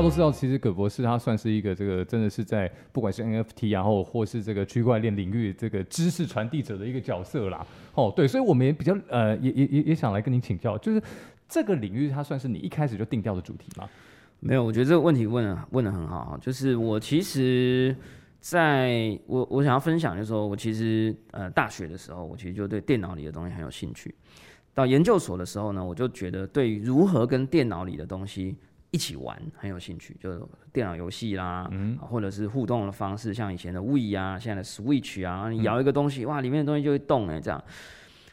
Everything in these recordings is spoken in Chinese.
家都知道，其实葛博士他算是一个这个真的是在不管是 NFT 然后或是这个区块链领域这个知识传递者的一个角色啦。哦，对，所以我们也比较呃也也也也想来跟您请教，就是这个领域它算是你一开始就定调的主题吗？没有，我觉得这个问题问的问的很好哈，就是我其实在我我想要分享的时候，我其实呃大学的时候，我其实就对电脑里的东西很有兴趣。到研究所的时候呢，我就觉得对于如何跟电脑里的东西一起玩很有兴趣，就是电脑游戏啦，嗯，或者是互动的方式，像以前的 Wii 啊，现在的 Switch 啊，你摇一个东西，哇，里面的东西就会动哎，这样。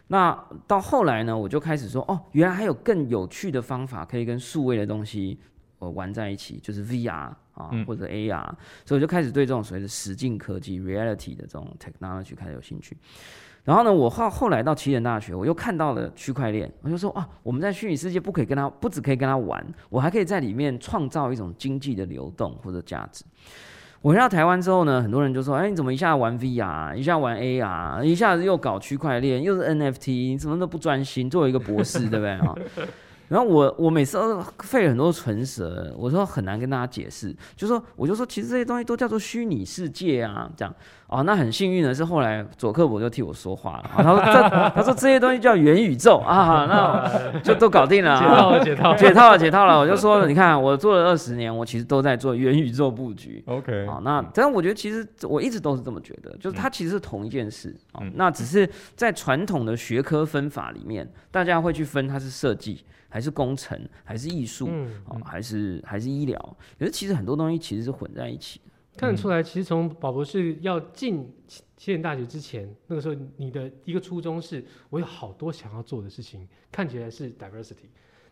那到后来呢，我就开始说，哦，原来还有更有趣的方法可以跟数位的东西呃玩在一起，就是 VR 啊或者 AR，所以我就开始对这种所谓的实境科技 （reality） 的这种 technology 开始有兴趣。然后呢，我后后来到奇人大学，我又看到了区块链，我就说啊，我们在虚拟世界不可以跟他，不只可以跟他玩，我还可以在里面创造一种经济的流动或者价值。我回到台湾之后呢，很多人就说，哎，你怎么一下玩 VR，一下玩 AR，一下子又搞区块链，又是 NFT，你怎么都不专心？作为一个博士，对不对啊？然后我我每次都费了很多唇舌，我说很难跟大家解释，就说我就说其实这些东西都叫做虚拟世界啊，这样。哦，那很幸运的是，后来佐克伯就替我说话了。他说：“这他说这些东西叫元宇宙啊，那 就都搞定了，解套了，解套，解套了，解套了。”我就说了，你看我做了二十年，我其实都在做元宇宙布局。OK，好，那但我觉得其实我一直都是这么觉得，就是它其实是同一件事啊。那只是在传统的学科分法里面，大家会去分它是设计还是工程还是艺术啊，还是还是医疗。可是其实很多东西其实是混在一起的。看得出来，其实从宝博士要进西点大学之前，那个时候你的一个初衷是，我有好多想要做的事情，看起来是 diversity。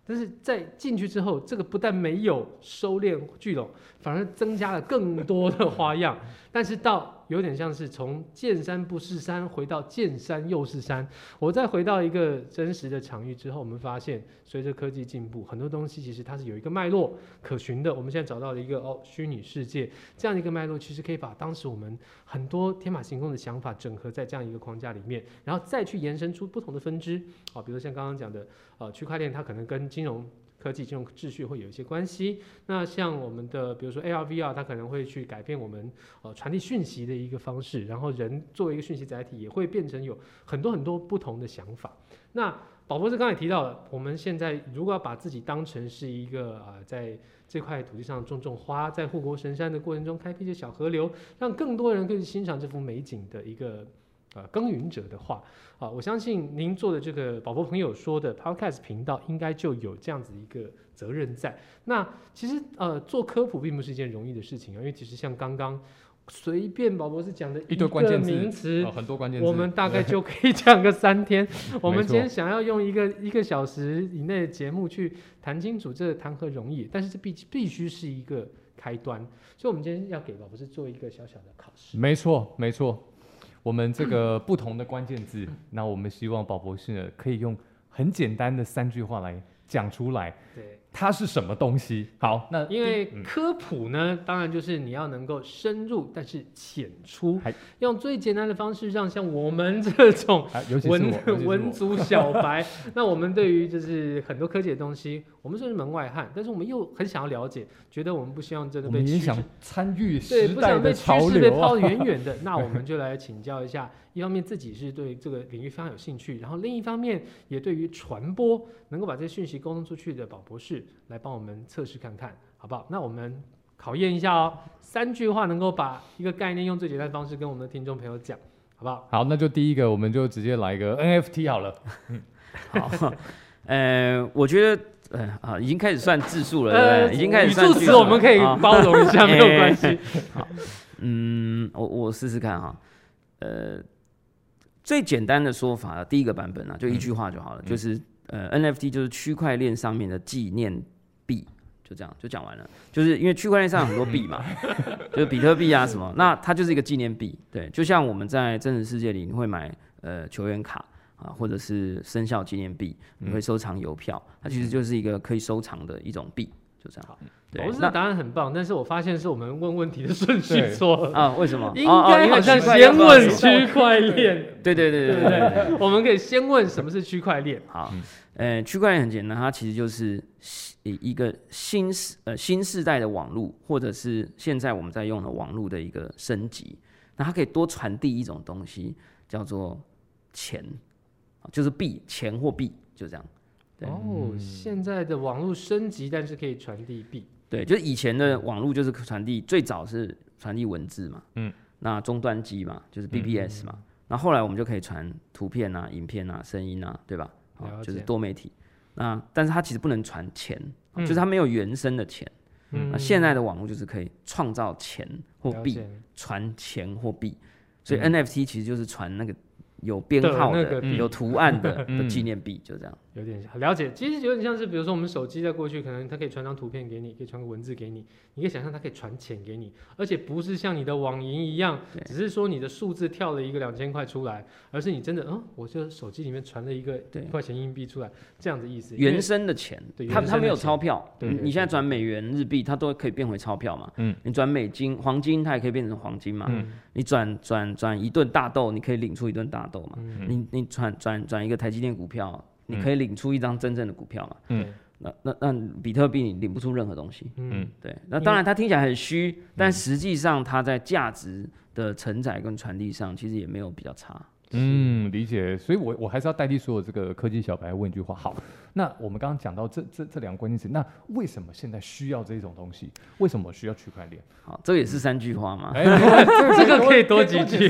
但是在进去之后，这个不但没有收敛聚拢，反而增加了更多的花样。但是到有点像是从见山不是山回到见山又是山。我再回到一个真实的场域之后，我们发现随着科技进步，很多东西其实它是有一个脉络可循的。我们现在找到了一个哦虚拟世界这样的一个脉络，其实可以把当时我们很多天马行空的想法整合在这样一个框架里面，然后再去延伸出不同的分支。啊，比如像刚刚讲的。呃，区块链它可能跟金融科技、金融秩序会有一些关系。那像我们的，比如说 AR、VR，它可能会去改变我们呃传递讯息的一个方式。然后人作为一个讯息载体，也会变成有很多很多不同的想法。那宝博士刚才也提到了，我们现在如果要把自己当成是一个呃，在这块土地上种种花，在护国神山的过程中开辟一些小河流，让更多人可以欣赏这幅美景的一个。呃，耕耘者的话，啊，我相信您做的这个宝宝朋友说的 Podcast 频道，应该就有这样子一个责任在。那其实呃，做科普并不是一件容易的事情啊，因为其实像刚刚随便宝博士讲的一堆关键名词，很多关键词，我们大概就可以讲个三天。我们今天想要用一个一个小时以内的节目去谈清楚，这谈何容易？但是这必必须是一个开端，所以我们今天要给宝博士做一个小小的考试。没错，没错。我们这个不同的关键字，那我们希望宝博士呢可以用很简单的三句话来讲出来。对。它是什么东西？好，那因为科普呢，当然就是你要能够深入，但是浅出，用最简单的方式，让像我们这种文 文族小白，那我们对于就是很多科技的东西，我们算是门外汉，但是我们又很想要了解，觉得我们不希望真的被趋势参与对，不想被趋势被抛得远远的，那我们就来请教一下。一方面自己是对这个领域非常有兴趣，然后另一方面也对于传播能够把这些讯息沟通出去的宝博士来帮我们测试看看，好不好？那我们考验一下哦，三句话能够把一个概念用最简单的方式跟我们的听众朋友讲，好不好？好，那就第一个，我们就直接来一个 NFT 好了。嗯，好，呃，我觉得，嗯啊，已经开始算字数了，对不对？已经开始算字，我们可以包容一下，没有关系。好，嗯，我我试试看哈，呃。最简单的说法，第一个版本啊，就一句话就好了，就是呃，NFT 就是区块链上面的纪念币，就这样就讲完了。就是因为区块链上有很多币嘛，就是比特币啊什么，那它就是一个纪念币。对，就像我们在真实世界里，你会买呃球员卡啊，或者是生肖纪念币，你会收藏邮票，它其实就是一个可以收藏的一种币，就这样。对我知道那答案很棒，但是我发现是我们问问题的顺序错了，啊，为什么？应该好像先问区块链，对对对对对？我们可以先问什么是区块链。好嗯，呃，区块链很简单，它其实就是一一个新世呃新时代的网络，或者是现在我们在用的网络的一个升级。那它可以多传递一种东西，叫做钱，啊就是币，钱或币，就这样。对。哦，现在的网络升级，但是可以传递币。对，就是以前的网络就是传递，最早是传递文字嘛，嗯，那终端机嘛，就是 BBS 嘛，那后来我们就可以传图片啊、影片啊、声音啊，对吧？好了就是多媒体。那但是它其实不能传钱，嗯。就是它没有原生的钱。嗯。那现在的网络就是可以创造钱或币，传钱或币，所以嗯。NFT 其实就是传那个有编号的、有图案的 嗯的纪念币，就这样。有点了解，其实有点像是，比如说我们手机在过去，可能它可以传张图片给你，可以传个文字给你，你可以想象它可以传钱给你，而且不是像你的网银一样，只是说你的数字跳了一个两千块出来，而是你真的，嗯，我就手机里面传了一个对一块钱硬币出来，这样的意思。原生的钱对，它它没有钞票，你现在转美元、日币，它都可以变回钞票嘛。嗯，你转美金、黄金，它也可以变成黄金嘛。嗯你转转转一顿大豆，你可以领出一顿大豆嘛。嗯你你转转转一个台积电股票，你嗯可以领出一张真正的股票嘛。嗯那那那比特币你领不出任何东西。嗯，对，那当然它听起来很虚，但实际上它在价值的承载跟传递上，其实也没有比较差。嗯，理解。所以我我还是要代替所有这个科技小白问一句话。好，那我们刚刚讲到这这这两个关键词，那为什么现在需要这种东西？为什么需要区块链？好，这个也是三句话嘛。哎，这个可以多几句。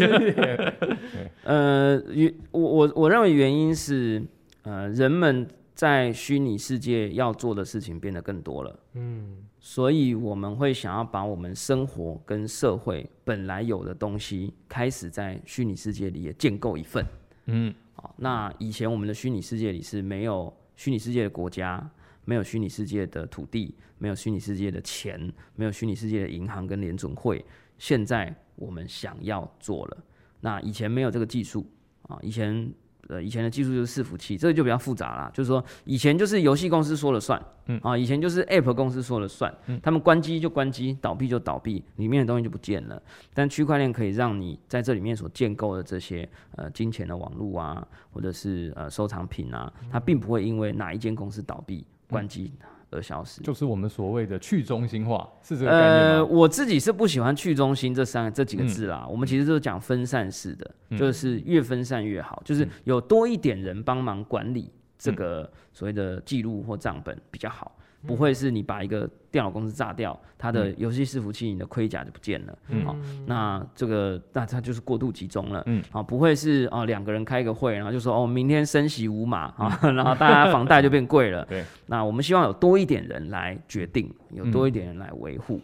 呃，原我我我认为原因是，呃，人们在虚拟世界要做的事情变得更多了，嗯所以我们会想要把我们生活跟社会本来有的东西，开始在虚拟世界里也建构一份。嗯好，那以前我们的虚拟世界里是没有虚拟世界的国家，没有虚拟世界的土地，没有虚拟世界的钱，没有虚拟世界的银行跟联准会。现在我们想要做了，那以前没有这个技术啊，以前呃以前的技术就是伺服器，这个就比较复杂啦。就是说以前就是游戏公司说了算，嗯啊，以前就是 App 公司说了算，他们关机就关机，倒闭就倒闭，里面的东西就不见了。但区块链可以让你在这里面所建构的这些呃金钱的网络啊，或者是呃收藏品啊，它并不会因为哪一间公司倒闭关机而消失。就是我们所谓的去中心化，是这个概念呃，我自己是不喜欢去中心这三个这几个字嗯啦。我们其实就是讲分散式的，就是越分散越好，就是有多一点人帮忙管理这嗯个所谓的记录或账本比较好。不会是你把一个电脑公司炸掉，它的游戏伺服器、你的盔甲就不见了。嗯好，那这个那它就是过度集中了。嗯，好，不会是哦两个人开一个会，然后就说哦明天升息五码啊，然后大家房贷就变贵了。对，那我们希望有多一点人来决定，有多一点人来维护。嗯，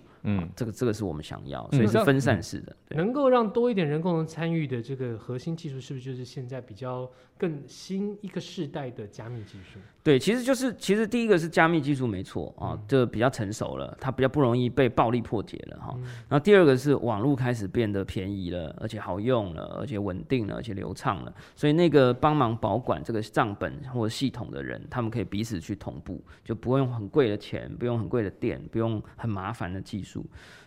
这个这个是我们想要，所以是分散式的。对，能够让多一点人共同参与的这个核心技术，是不是就是现在比较更新一个世代的加密技术？对，其实就是其实第一个是加密技术没错啊，这比较成熟了，它比较不容易被暴力破解了哈。然后第二个是网络开始变得便宜了，而且好用了，而且稳定了，而且流畅了，所以那个帮忙保管这个账本或者系统的人，他们可以彼此去同步，就不用很贵的钱，不用很贵的电，不用很麻烦的技术。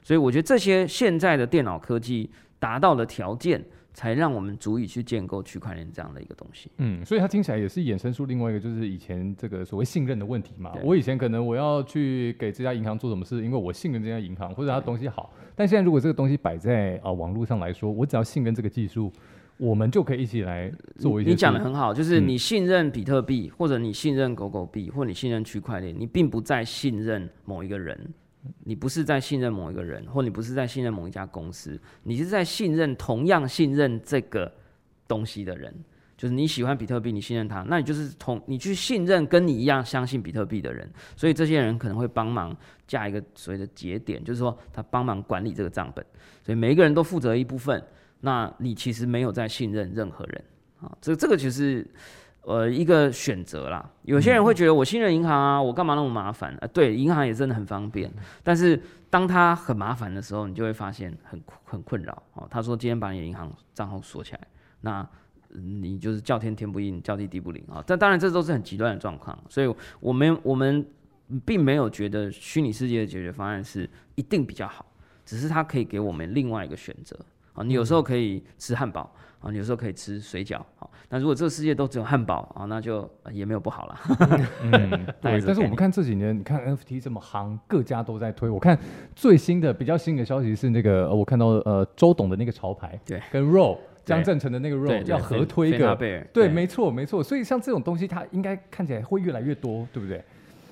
所以我觉得这些现在的电脑科技达到的条件，才让我们足以去建构区块链这样的一个东西。嗯，所以它听起来也是衍生出另外一个，就是以前这个所谓信任的问题嘛。我以前可能我要去给这家银行做什么事，因为我信任这家银行或者它东西好。但现在如果这个东西摆在啊、网络上来说，我只要信任这个技术，我们就可以一起来做一些。你讲的很好，就是嗯你信任比特币，或者你信任狗狗币，或者你信任区块链，你并不再信任某一个人，你不是在信任某一个人，或你不是在信任某一家公司，你是在信任同样信任这个东西的人。就是你喜欢比特币，你信任他，那你就是同你去信任跟你一样相信比特币的人，所以这些人可能会帮忙架一个所谓的节点，就是说他帮忙管理这个账本，所以每一个人都负责一部分，那你其实没有在信任任何人。啊，这这个其实呃一个选择啦。有些人会觉得我信任银行啊，我干嘛那么麻烦？啊，对，银行也真的很方便，但是当它很麻烦的时候，你就会发现很很困扰。哦，他说今天把你的银行账号锁起来，那嗯你就是叫天天不应，叫地地不灵啊。但当然这都是很极端的状况，所以我们我们。并没有觉得虚拟世界的解决方案是一定比较好，只是它可以给我们另外一个选择啊。你有时候可以吃汉堡啊，你有时候可以吃水饺啊。那如果这个世界都只有汉堡啊，那就呃也没有不好了。嗯，但是我们看这几年，你看 NFT 这么夯，各家都在推。我看最新的比较新的消息是那个，呃我看到呃周董的那个潮牌，对，跟 Roll 江正成的那个对 Roll 对要合推一个，菲娜贝尔对，没错没错。所以像这种东西，它应该看起来会越来越多，对不对？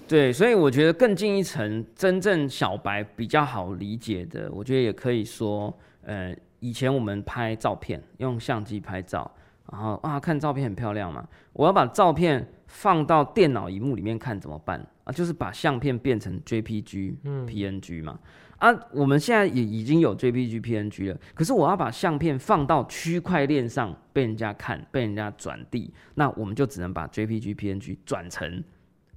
对，所以我觉得更进一层，真正小白比较好理解的，我觉得也可以说，呃，以前我们拍照片用相机拍照，然后啊看照片很漂亮嘛，我要把照片放到电脑荧幕里面看怎么办啊？就是把相片变成 JPG、嗯 PNG 嘛。啊，我们现在也已经有 JPG、PNG 了，可是我要把相片放到区块链上被人家看、被人家转递，那我们就只能把 JPG、PNG 转成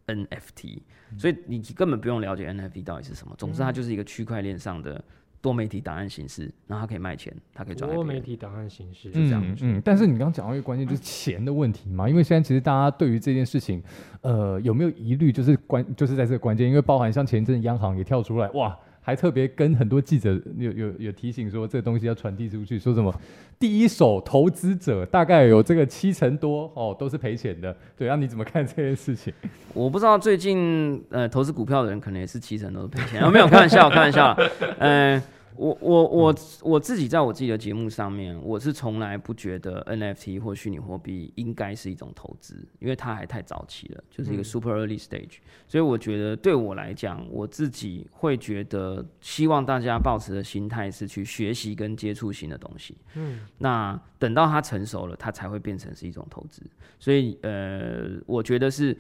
NFT，所以你根本不用了解 NFT 到底是什么。总之，它就是一个区块链上的多媒体档案形式，然后它可以卖钱，它可以赚多。媒体档案形式，是这样嗯。嗯，但是你刚刚讲到一个关键，就是钱的问题嘛。因为现在其实大家对于这件事情，呃，有没有疑虑，就是关，就是在这个关键，因为包含像前一阵央行也跳出来，哇，还特别跟很多记者有有有提醒说，这个东西要传递出去，说什么第一手投资者大概有这个七成多哦，都是赔钱的。对，那、你怎么看这件事情？我不知道最近呃投资股票的人可能也是七成都是赔钱，啊、没有开玩笑，开玩笑嗯。呃，我我我我自己在我自己的节目上面，我是从来不觉得 NFT 或虚拟货币应该是一种投资，因为它还太早期了，就是一个嗯 super early stage。所以我觉得对我来讲，我自己会觉得希望大家保持的心态是去学习跟接触新的东西。嗯，那等到它成熟了，它才会变成是一种投资。所以呃，我觉得是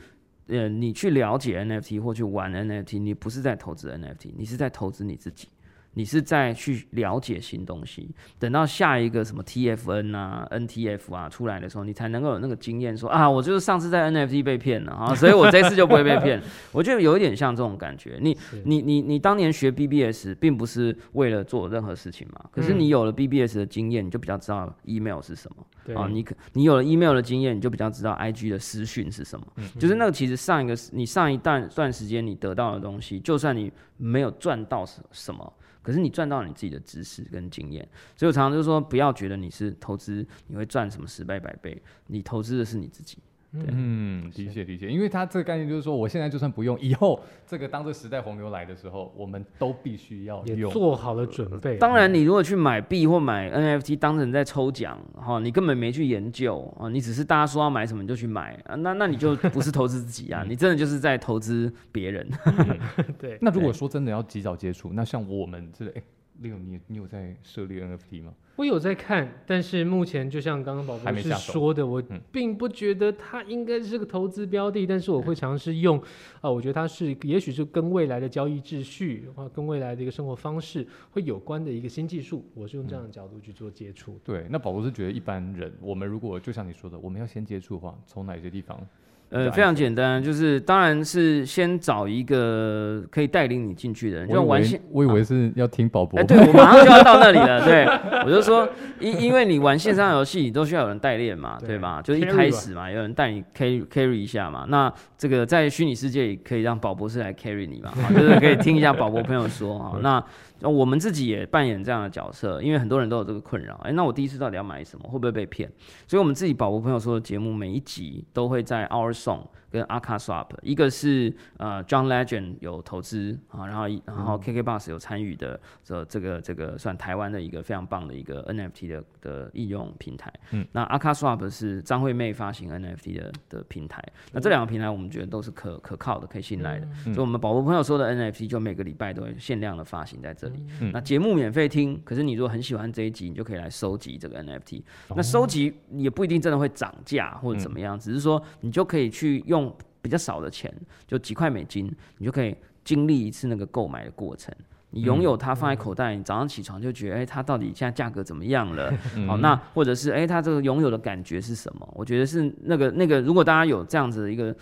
呃，你去了解 NFT 或去玩 NFT，你不是在投资 NFT，你是在投资你自己。你是在去了解新东西，等到下一个什么 TFN 啊、NTF 啊出来的时候，你才能够有那个经验说啊，我就是上次在 NFT 被骗了啊，所以我这次就不会被骗。我觉得有一点像这种感觉。你你你你当年学 BBS 并不是为了做任何事情嘛，可是嗯你有了 BBS 的经验，你就比较知道 email 是什么啊。你可你有了 email 的经验，你就比较知道 IG 的私讯是什么。就是那个其实上一个你上一段段时间你得到的东西，就算你没有赚到什什么。可是你赚到你自己的知识跟经验，所以我常常就说，不要觉得你是投资你会赚什么十倍百倍，你投资的是你自己。对嗯，的确的确，因为它这个概念就是说，我现在就算不用，以后这个当这时代洪流来的时候，我们都必须要也用。做好了准备。当然，你如果去买币或买 NFT 当成在抽奖，哈，你根本没去研究啊，你只是大家说要买什么你就去买啊，那那你就不是投资自己啊，你真的就是在投资别人。对，那如果说真的要及早接触，那像我们这，哎，Leo，你你有在涉猎 NFT 吗？我有在看，但是目前就像刚刚宝博士还没下手说的，我嗯并不觉得它应该是个投资标的，但是我会尝试用，啊，我觉得它是也许是跟未来的交易秩序啊，跟未来的一个生活方式会有关的一个新技术，我是用这样的角度去做接触。对，那宝博是觉得一般人，我们如果就像你说的，我们要先接触的话，从哪些地方？呃，非常简单，就是当然是先找一个可以带领你进去的人，就玩线。我以为是要听宝博哎、，对我马上就要到那里了。对，我就说，因因为你玩线上游戏，你都需要有人代练嘛，对对吧？就是一开始嘛，有人带你 carry carry 一下嘛。那这个在虚拟世界也可以让宝博士来 carry 你嘛，哈就是可以听一下宝博朋友说哈。那那那我们自己也扮演这样的角色，因为很多人都有这个困扰。哎、那我第一次到底要买什么？会不会被骗？所以我们自己保护朋友说的节目，每一集都会在 Our Song 跟 Aka Swap，一个是呃 John Legend 有投资啊，然后然后 KK Bus 有参与的这这个这个算台湾的一个非常棒的一个 NFT 的的应用平台。嗯，那 Aka Swap 是张惠妹发行 NFT 的的平台。那这两个平台我们觉得都是可可靠的、可以信赖的。嗯所以我们宝宝朋友说的 NFT 就每个礼拜都会限量的发行在这里。嗯那节目免费听，可是你如果很喜欢这一集，你就可以来收集这个 NFT。那哦收集也不一定真的会涨价或者怎么嗯样，只是说你就可以去用比较少的钱，就几块美金，你就可以经历一次那个购买的过程。你拥有它放在口袋，你早上起床就觉得，哎、它到底现在价格怎么样了？嗯好，那或者是哎、它这个拥有的感觉是什么？我觉得是那个那个，如果大家有这样子的一个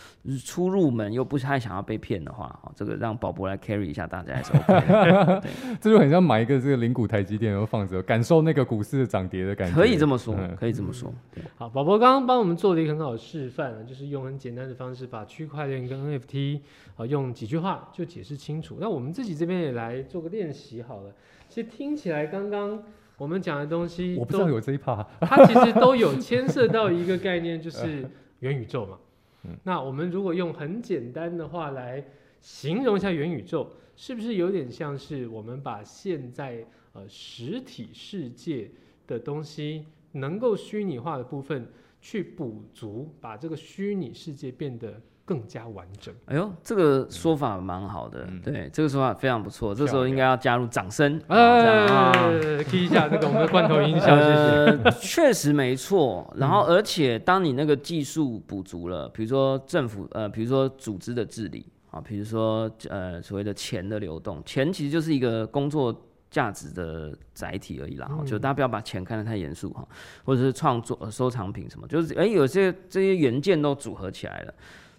初入门又不太想要被骗的话，好，这个让宝博来 carry 一下大家也是 OK 的。这就很像买一个这个零股台积电，然后放着，感受那个股市的涨跌的感觉。可以这么说嗯，可以这么说。好，宝宝刚刚帮我们做了一个很好的示范啊，就是用很简单的方式把区块链跟 NFT 啊用几句话就解释清楚。那我们自己这边也来做个练习好了。其实听起来刚刚我们讲的东西我不知道都有这一趴。它其实都有牵涉到一个概念，就是元宇宙嘛。嗯那我们如果用很简单的话来形容一下元宇宙，是不是有点像是我们把现在呃实体世界的东西能够虚拟化的部分去补足，把这个虚拟世界变得更加完整？哎呦，这个说法蛮好的，嗯对，这个说法非常不错。这时候应该要加入掌声，好这样啊。呃，key 一下这个我们的罐头音效，谢谢。呃，确实没错。然后，而且当你那个技术补足了，比如说政府，呃，比如说组织的治理啊，比如说呃所谓的钱的流动，钱其实就是一个工作价值的载体而已啦。嗯就大家不要把钱看得太严肃哈，或者是创作、呃收藏品什么，就是哎、有些这些元件都组合起来了，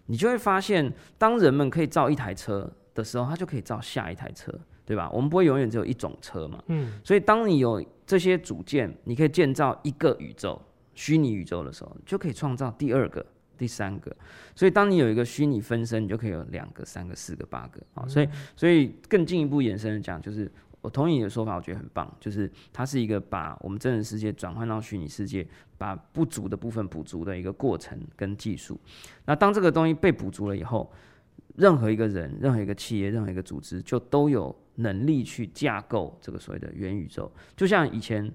你就会发现，当人们可以造一台车的时候，他就可以造下一台车，对吧？我们不会永远只有一种车嘛。嗯，所以，当你有这些组件，你可以建造一个宇宙，虚拟宇宙的时候，就可以创造第二个、第三个。所以，当你有一个虚拟分身，你就可以有两个、三个、四个、八个啊。所以，所以更进一步延伸的讲，就是我同意你的说法，我觉得很棒，就是它是一个把我们真人世界转换到虚拟世界，把不足的部分补足的一个过程跟技术。那当这个东西被补足了以后，任何一个人、任何一个企业、任何一个组织，就都有能力去架构这个所谓的元宇宙。就像以前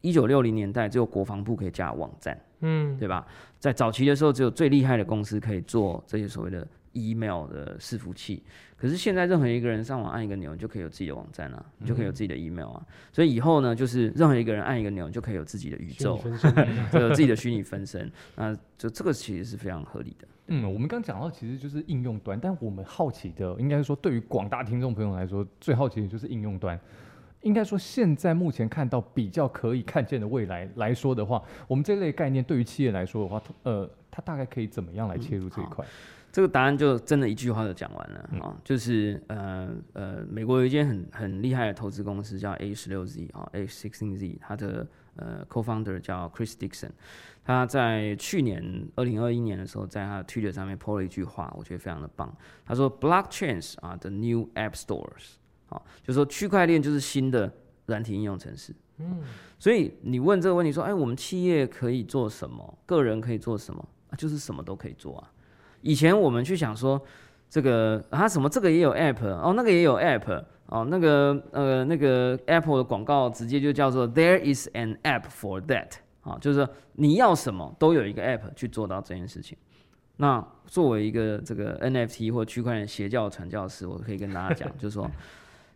一九六零年代，只有国防部可以架网站，嗯，对吧？在早期的时候，只有最厉害的公司可以做这些所谓的 email 的伺服器。可是现在，任何一个人上网按一个钮，你就可以有自己的网站啊，你就可以有自己的 email 啊。所以以后呢，就是任何一个人按一个钮，你就可以有自己的宇宙，有自己的虚拟分身。那就这个其实是非常合理的。嗯，我们刚讲到其实就是应用端，但我们好奇的，应该是说对于广大听众朋友来说，最好奇的就是应用端。应该说，现在目前看到比较可以看见的未来来说的话，我们这类概念对于企业来说的话，呃，它大概可以怎么样来切入这一块？这个答案就真的一句话就讲完了啊、嗯哦就是呃呃，美国有一间很很厉害的投资公司叫 A 十六 Z 啊，A sixteen Z，它的呃 co-founder 叫 Chris Dixon，他在去年二零二一年的时候，在他的 Twitter 上面 po 了一句话，我觉得非常的棒。他说：“Blockchains 啊，the new app stores，啊，就是说区块链就是新的软体应用程式。”嗯，所以你问这个问题说，哎，我们企业可以做什么？个人可以做什么？啊，就是什么都可以做啊。以前我们去想说，这个啊什么这个也有 app，哦那个也有 app，哦那个呃那个 Apple 的广告直接就叫做 There is an app for that，啊，就是说你要什么都有一个 app 去做到这件事情。那作为一个这个 NFT 或区块链邪教传教士，我可以跟大家讲，就是说。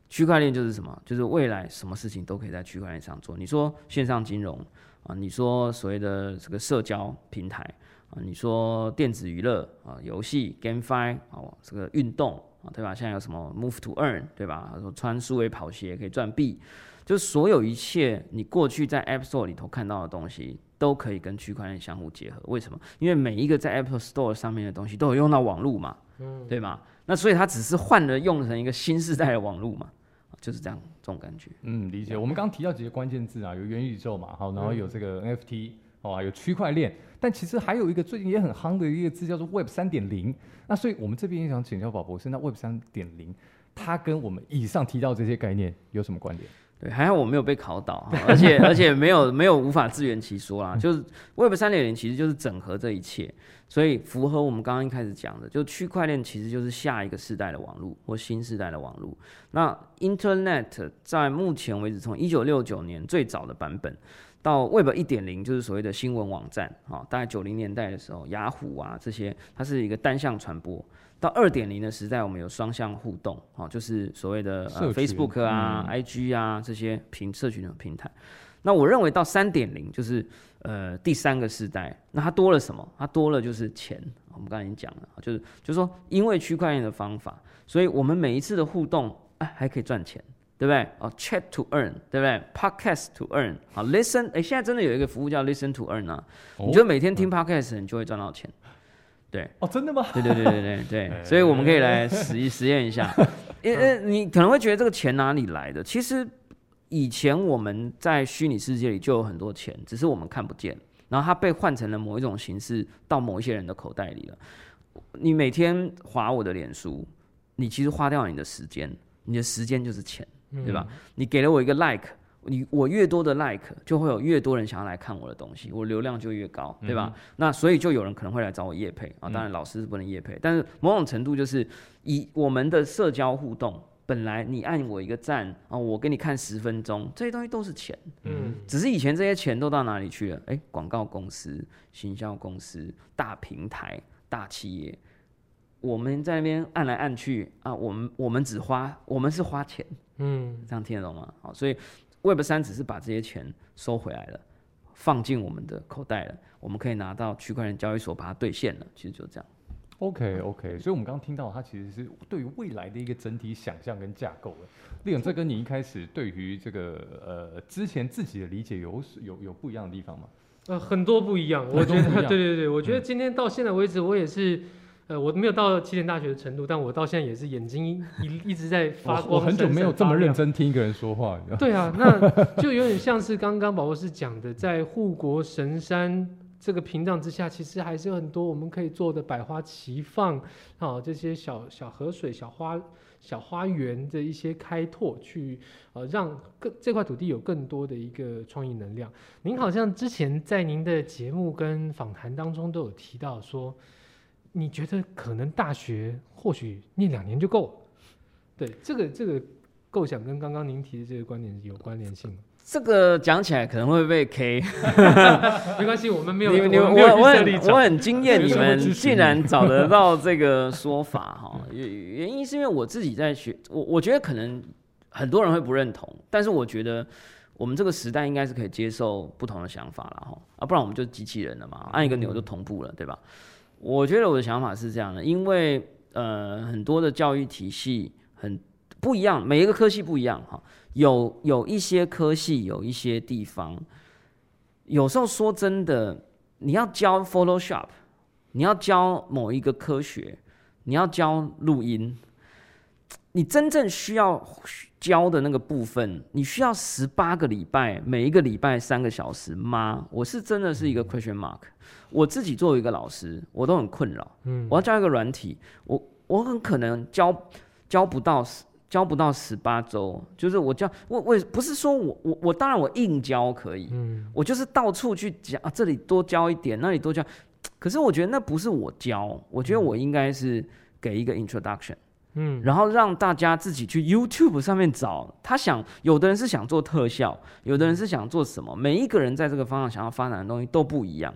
区块链就是什么？就是未来什么事情都可以在区块链上做。你说线上金融啊，你说所谓的这个社交平台啊，你说电子娱乐啊，游戏 GameFi 啊，这个运动啊，对吧？现在有什么 Move to Earn 对吧？他说穿数位跑鞋可以赚币，就是所有一切你过去在 App Store 里头看到的东西，都可以跟区块链相互结合。为什么？因为每一个在 Apple Store 上面的东西都有用到网络嘛，对吗？那所以它只是换了用成一个新时代的网络嘛，就是这样这种感觉。嗯，理解。我们刚刚提到几个关键字啊，有元宇宙嘛，好，然后有这个 NFT，哦，有区块链，但其实还有一个最近也很夯的一个字叫做 Web 三点零。那所以我们这边也想请教宝博士，那 Web 三点零它跟我们以上提到这些概念有什么关联？对，还好我没有被考倒，哈 而且而且没有没有无法自圆其说啦。就是 Web 三点零其实就是整合这一切，所以符合我们刚刚一开始讲的，就区块链其实就是下一个世代的网络或新时代的网络。那 Internet 在目前为止，从一九六九年最早的版本到 Web 一点零，就是所谓的新闻网站啊，大概九零年代的时候，雅虎啊这些，它是一个单向传播。到二点零的时代，我们有双向互动，哦，就是所谓的呃 Facebook 啊、嗯 IG 啊这些平社群的平台。那我认为到三点零就是呃第三个时代，那它多了什么？它多了就是钱。我们刚才已经讲了，就是就是说，因为区块链的方法，所以我们每一次的互动，哎，还可以赚钱。对不对？哦，chat to earn，对不对？podcast to earn，好，listen，哎，现在真的有一个服务叫 listen to earn 啊，你就每天听 podcast，你就会赚到钱。对，哦，真的吗？对对对对对对，所以我们可以来实一实验一下。因为你可能会觉得这个钱哪里来的？其实以前我们在虚拟世界里就有很多钱，只是我们看不见，然后它被换成了某一种形式到某一些人的口袋里了。你每天划我的脸书，你其实花掉你的时间，你的时间就是钱，对吧？你给了我一个 like。你我越多的 like，就会有越多人想要来看我的东西，我流量就越高，对吧？那所以就有人可能会来找我夜配啊。当然老师是不能夜配，但是某种程度就是以我们的社交互动，本来你按我一个赞啊，我给你看十分钟，这些东西都是钱。嗯，只是以前这些钱都到哪里去了？哎，广告公司、行销公司、大平台、大企业，我们在那边按来按去啊，我们我们只花，我们是花钱。嗯，这样听得懂吗？好，所以。Web 三只是把这些钱收回来了，放进我们的口袋了，我们可以拿到区块链交易所把它兑现了，其实就这样。OK OK，所以我们刚刚听到它其实是对于未来的一个整体想象跟架构了。丽勇，这跟你一开始对于这个呃之前自己的理解有有有不一样的地方吗？呃，很多不一样，我觉得对对对，我觉得今天到现在为止，我也是。呃，我没有到起点大学的程度，但我到现在也是眼睛一一直在发光。我很久没有这么认真听一个人说话。对啊，那就有点像是刚刚宝博士讲的，在护国神山这个屏障之下，其实还是有很多我们可以做的百花齐放啊，这些小小河水、小花、小花园的一些开拓，去呃让更这块土地有更多的一个创意能量。您好像之前在您的节目跟访谈当中都有提到说。你觉得可能大学或许念两年就够了？对，这个这个构想跟刚刚您提的这个观点有关联性吗？这个讲起来可能会被 K，没关系，我们没有，你我我很我很惊艳，你们竟然找得到这个说法哈。原原因是因为我自己在学，我我觉得可能很多人会不认同，但是我觉得我们这个时代应该是可以接受不同的想法了哈，啊，不然我们就机器人了嘛，按一个钮就同步了，对吧？我觉得我的想法是这样的，因为呃很多的教育体系很不一样，每一个科系不一样哈。有有一些科系，有一些地方，有时候说真的，你要教 Photoshop，你要教某一个科学，你要教录音，你真正需要教的那个部分，你需要十八个礼拜，每一个礼拜三个小时吗？我是真的是一个 question mark。我自己作为一个老师，我都很困扰。嗯，我要教一个软体，我我很可能教教不到教不到十八周，就是我教我我不是说我我我当然我硬教可以，嗯，我就是到处去讲啊，这里多教一点，那里多教，可是我觉得那不是我教，我觉得我应该是给一个 introduction，嗯，然后让大家自己去 YouTube 上面找，他想有的人是想做特效，有的人是想做什么，每一个人在这个方向想要发展的东西都不一样。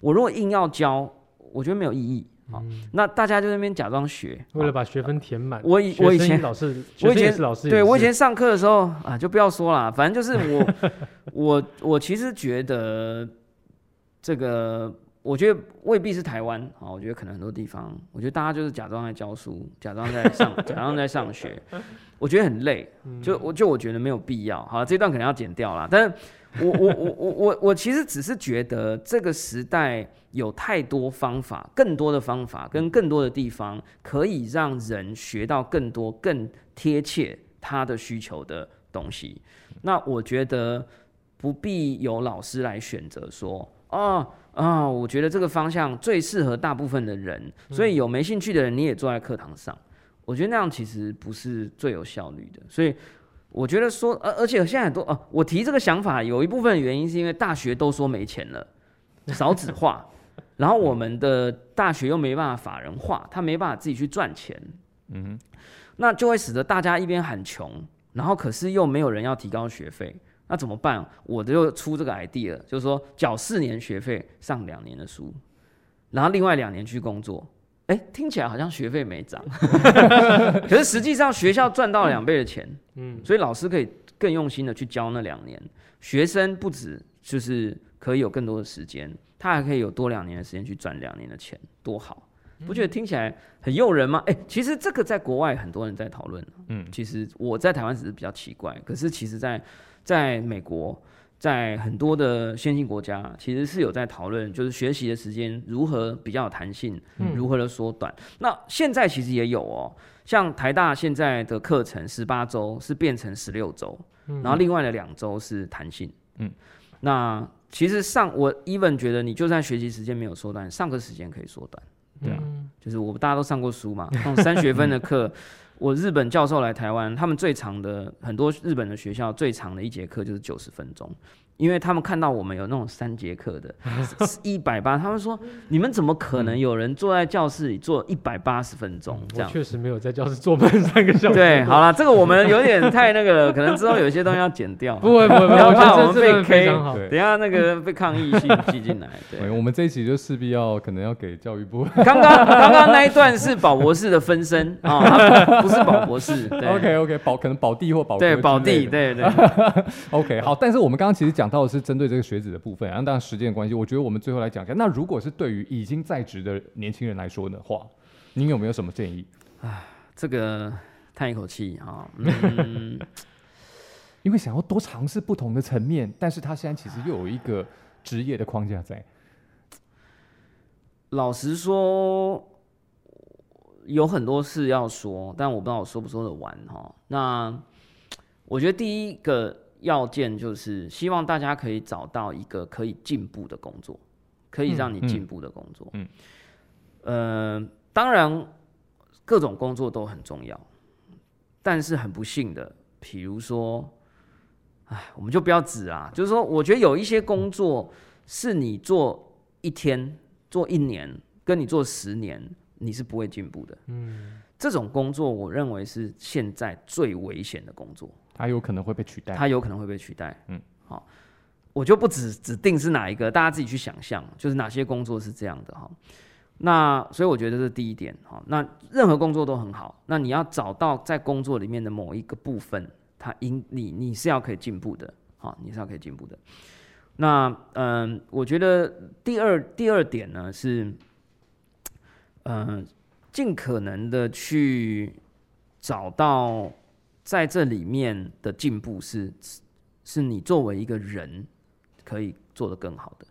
我如果硬要教，我觉得没有意义。好，那大家就在那边假装学，为了把学分填满。我以我以前老师，我以前是老师，对我以前上课的时候啊，就不要说了，反正就是我 我我其实觉得这个，我觉得未必是台湾啊，我觉得可能很多地方，我觉得大家就是假装在教书，假装在上，假装在上学，我觉得很累，就我就我觉得没有必要。好，这段可能要剪掉了，但是。我我我我我我其实只是觉得这个时代有太多方法，更多的方法跟更多的地方可以让人学到更多更贴切他的需求的东西。那我觉得不必由老师来选择说，哦啊，我觉得这个方向最适合大部分的人，所以有没兴趣的人你也坐在课堂上。我觉得那样其实不是最有效率的，所以。我觉得说，而而且现在很多哦，我提这个想法有一部分原因是因为大学都说没钱了，少子化，然后我们的大学又没办法法人化，他没办法自己去赚钱，嗯，那就会使得大家一边喊穷，然后可是又没有人要提高学费，那怎么办？我就出这个 idea，就是说缴四年学费上两年的书，然后另外两年去工作。哎，听起来好像学费没涨，可是实际上学校赚到两倍的钱，嗯，所以老师可以更用心的去教那两年，学生不止就是可以有更多的时间，他还可以有多两年的时间去赚两年的钱，多好！不觉得听起来很诱人吗？哎、其实这个在国外很多人在讨论，嗯其实我在台湾只是比较奇怪，可是其实在在美国，在很多的先进国家，其实是有在讨论，就是学习的时间如何比较有弹性，嗯如何的缩短。那现在其实也有哦，像台大现在的课程十八周是变成十六周，嗯然后另外的两周是弹性。嗯，那其实上我 even 觉得你就算学习时间没有缩短，上课时间可以缩短。对啊嗯就是我们大家都上过书嘛，那种三学分的课，我日本教授来台湾，他们最长的很多日本的学校最长的一节课就是九十分钟，因为他们看到我们有那种三节课的，一百八，他们说你们怎么可能有人坐在教室里坐一百八十分钟这样？我确实没有在教室坐满三个小时。对，好了，这个我们有点太那个了，可能之后有一些东西要剪掉。不会不会不要怕我们被得这这个非 K 常好。等下那个被抗议吸吸进来，对。我们这一集就势必要可能要给教育部。刚刚刚刚那一段是宝博士的分身啊，他不是宝博士。对 OK OK，保可能保地或保对，哥宝地，对对。OK，好，但是我们刚刚其实讲到的是针对这个学子的部分，然后当然时间关系，我觉得我们最后来讲一下，那如果是对于已经在职的年轻人来说的话，您有没有什么建议？这个叹一口气啊，嗯，因为想要多尝试不同的层面，但是他现在其实又有一个职业的框架在。老实说，有很多事要说，但我不知道我说不说得完哈。那我觉得第一个要件就是希望大家可以找到一个可以进步的工作，可以让你嗯进步的工作。嗯呃，当然各种工作都很重要，但是很不幸的，比如说，哎，我们就不要指啊，就是说，我觉得有一些工作是你做一天、做一年，跟你做十年，你是不会进步的。嗯，这种工作，我认为是现在最危险的工作，他有可能会被取代。它有可能会被取代。嗯，好，我就不指指定是哪一个，大家自己去想象，就是哪些工作是这样的哈。那所以我觉得这是第一点哈。那任何工作都很好，那你要找到在工作里面的某一个部分，它应你你是要可以进步的，好，你是要可以进步的。那嗯，我觉得第二第二点呢是，嗯，尽可能的去找到在这里面的进步是是你作为一个人可以做得更好的。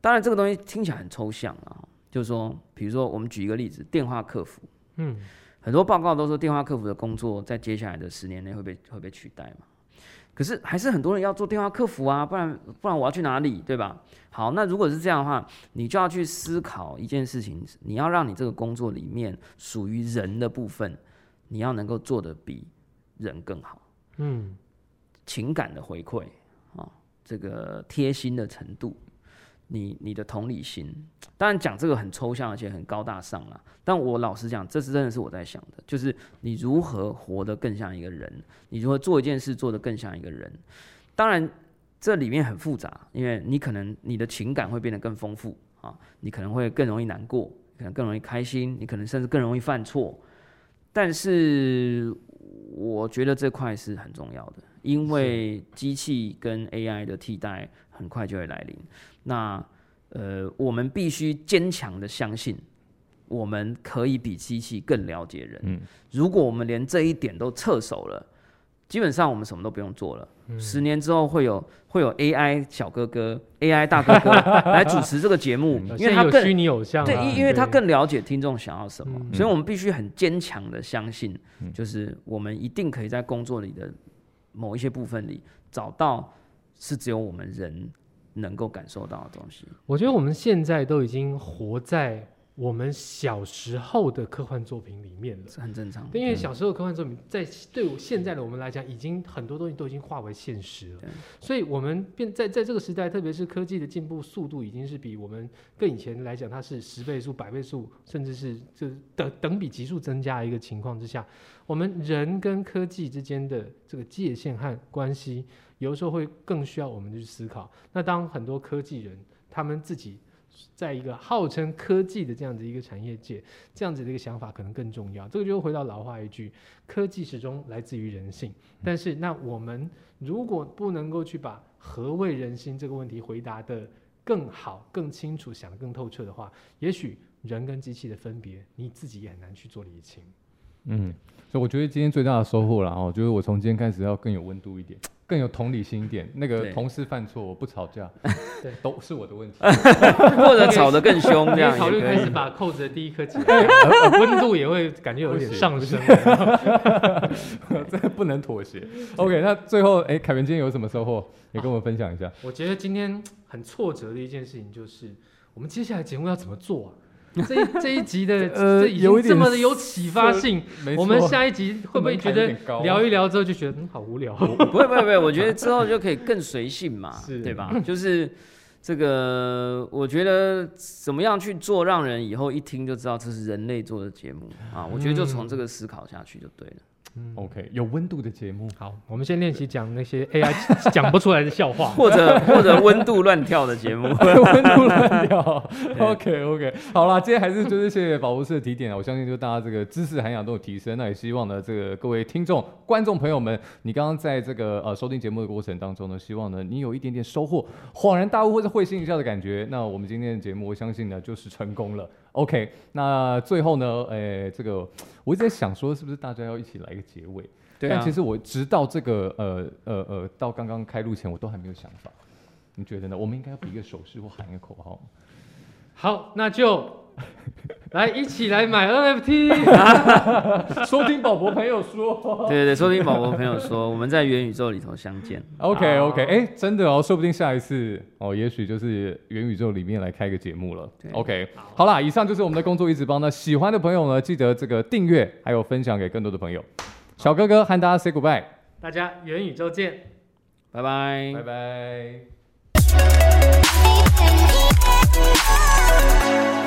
当然，这个东西听起来很抽象啊，就是说，比如说我们举一个例子，电话客服，嗯，很多报告都说电话客服的工作在接下来的十年内会被会被取代嘛。可是还是很多人要做电话客服啊，不然不然我要去哪里，对吧？好，那如果是这样的话，你就要去思考一件事情，你要让你这个工作里面属于人的部分，你要能够做的比人更好。嗯，情感的回馈啊，这个贴心的程度，你你的同理心，当然讲这个很抽象，而且很高大上啦。但我老实讲，这是真的是我在想的，就是你如何活得更像一个人，你如何做一件事做得更像一个人。当然，这里面很复杂，因为你可能你的情感会变得更丰富啊，你可能会更容易难过，可能更容易开心，你可能甚至更容易犯错。但是我觉得这块是很重要的，因为机器跟 AI 的替代很快就会来临。那呃，我们必须坚强的相信，我们可以比机器更了解人。嗯如果我们连这一点都撤手了，基本上我们什么都不用做了。十年之后会有会有 AI 小哥哥、AI 大哥哥 来主持这个节目，因为他更虚拟偶像啊，对，因因为他更了解听众想要什么，嗯所以我们必须很坚强的相信，嗯就是我们一定可以在工作里的某一些部分里找到是只有我们人能够感受到的东西。我觉得我们现在都已经活在我们小时候的科幻作品里面了。是很正常的。因为小时候科幻作品，在对我现在的我们来讲，已经很多东西都已经化为现实了。所以，我们变在在这个时代，特别是科技的进步速度，已经是比我们更以前来讲，它是十倍数、百倍数，甚至是这等等比级数增加的一个情况之下，我们人跟科技之间的这个界限和关系，有的时候会更需要我们去思考。那当很多科技人他们自己在一个号称科技的这样子一个产业界，这样子的一个想法可能更重要。这个就回到老话一句：科技始终来自于人性。但是，那我们如果不能够去把何谓人心这个问题回答的更好、更清楚、想得更透彻的话，也许人跟机器的分别，你自己也很难去做理清。嗯，所以我觉得今天最大的收获了哦，就是我从今天开始要更有温度一点，更有同理心一点。那个同事犯错，我不吵架，对都是我的问题。或者吵得更凶这样也可以考虑开始。把扣子的第一颗解开，呃温度也会感觉有点上升。这个不能妥协。OK，那最后，哎，凯文今天有什么收获？也跟我们分享一下。我觉得今天很挫折的一件事情就是，我们接下来节目要怎么做啊？这一这一集的呃这已有这么的有启发性，我们下一集会不会觉得聊一聊之后就觉得嗯好无聊？不会不会不会，我觉得之后就可以更随性嘛，对吧？就是这个，我觉得怎么样去做，让人以后一听就知道这是人类做的节目啊。我觉得就从这个思考下去就对了。OK，有温度的节目。好，我们先练习讲那些 AI 讲不出来的笑话。或者 或者温度乱跳的节目，温度乱跳。OK OK，好啦，今天还是就是谢谢宝博士的提点啊，我相信就大家这个知识涵养都有提升，那也希望呢这个各位听众、观众朋友们，你刚刚在这个呃收听节目的过程当中呢，希望呢你有一点点收获，恍然大悟或者会心一笑的感觉。那我们今天的节目，我相信呢就是成功了。OK，那最后呢，诶、这个我一直在想说，是不是大家要一起来一个结尾？对啊但其。实我直到这个呃呃呃到刚刚开录前，我都还没有想法。你觉得呢？我们应该要比一个手势或喊一个口号吗？好，那就 来一起来买 NFT。收听宝博朋友说。对对对，收听宝宝朋友说，我们在元宇宙里头相见。OK OK，哎、真的哦，说不定下一次哦，也许就是元宇宙里面来开个节目了。OK，好啦，以上就是我们的工作一直帮。那喜欢的朋友呢，记得这个订阅，还有分享给更多的朋友。小哥哥和大家 say goodbye，大家元宇宙见。拜拜拜拜。